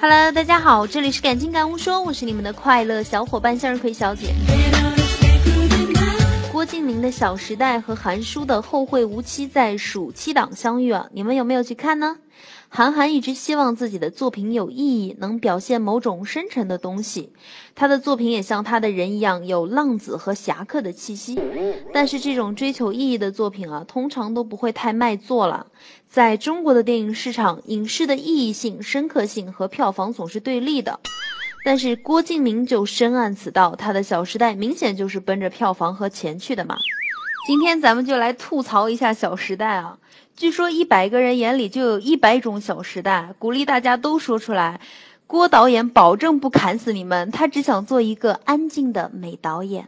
Hello，大家好，这里是感情感悟说，我是你们的快乐小伙伴向日葵小姐。郭敬明的《小时代》和韩叔的《后会无期》在暑期档相遇啊，你们有没有去看呢？韩寒一直希望自己的作品有意义，能表现某种深沉的东西。他的作品也像他的人一样，有浪子和侠客的气息。但是这种追求意义的作品啊，通常都不会太卖座了。在中国的电影市场，影视的意义性、深刻性和票房总是对立的。但是郭敬明就深谙此道，他的《小时代》明显就是奔着票房和钱去的嘛。今天咱们就来吐槽一下《小时代》啊。据说一百个人眼里就有一百种小时代，鼓励大家都说出来。郭导演保证不砍死你们，他只想做一个安静的美导演。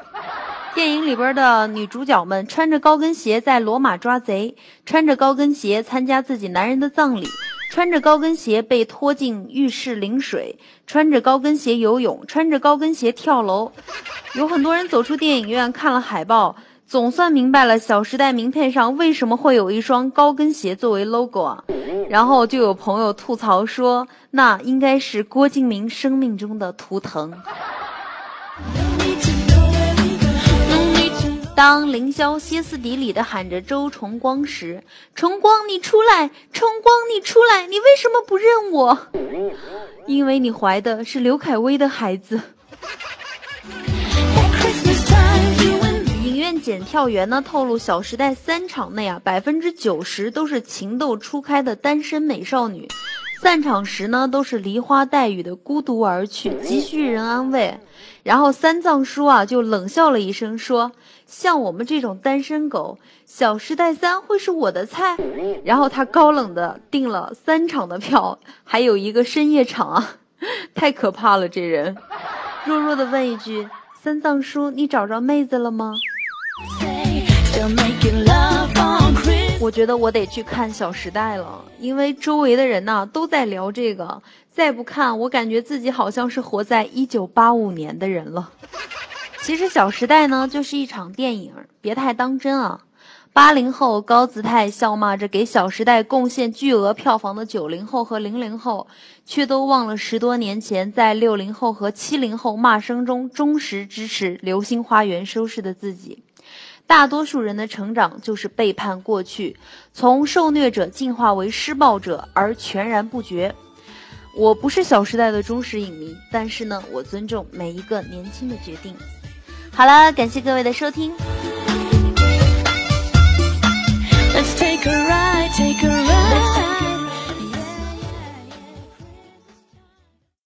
电影里边的女主角们穿着高跟鞋在罗马抓贼，穿着高跟鞋参加自己男人的葬礼，穿着高跟鞋被拖进浴室淋水，穿着高跟鞋游泳，穿着高跟鞋跳楼。有很多人走出电影院看了海报。总算明白了《小时代》名片上为什么会有一双高跟鞋作为 logo 啊，然后就有朋友吐槽说，那应该是郭敬明生命中的图腾。当凌霄歇斯底里的喊着周崇光时，崇光你出来，崇光你出来，你为什么不认我？因为你怀的是刘恺威的孩子。影院检票员呢透露，《小时代》三场内啊，百分之九十都是情窦初开的单身美少女，散场时呢都是梨花带雨的孤独而去，急需人安慰。然后三藏叔啊就冷笑了一声，说：“像我们这种单身狗，《小时代三》会是我的菜。”然后他高冷的订了三场的票，还有一个深夜场啊，太可怕了这人。弱弱的问一句：“三藏叔，你找着妹子了吗？”我觉得我得去看《小时代》了，因为周围的人呐都在聊这个。再不看，我感觉自己好像是活在一九八五年的人了。其实《小时代》呢就是一场电影，别太当真啊。八零后高姿态笑骂着给《小时代》贡献巨额票房的九零后和零零后，却都忘了十多年前在六零后和七零后骂声中忠实支持《流星花园》收视的自己。大多数人的成长就是背叛过去，从受虐者进化为施暴者而全然不觉。我不是《小时代》的忠实影迷，但是呢，我尊重每一个年轻的决定。好了，感谢各位的收听。Let's take a ride.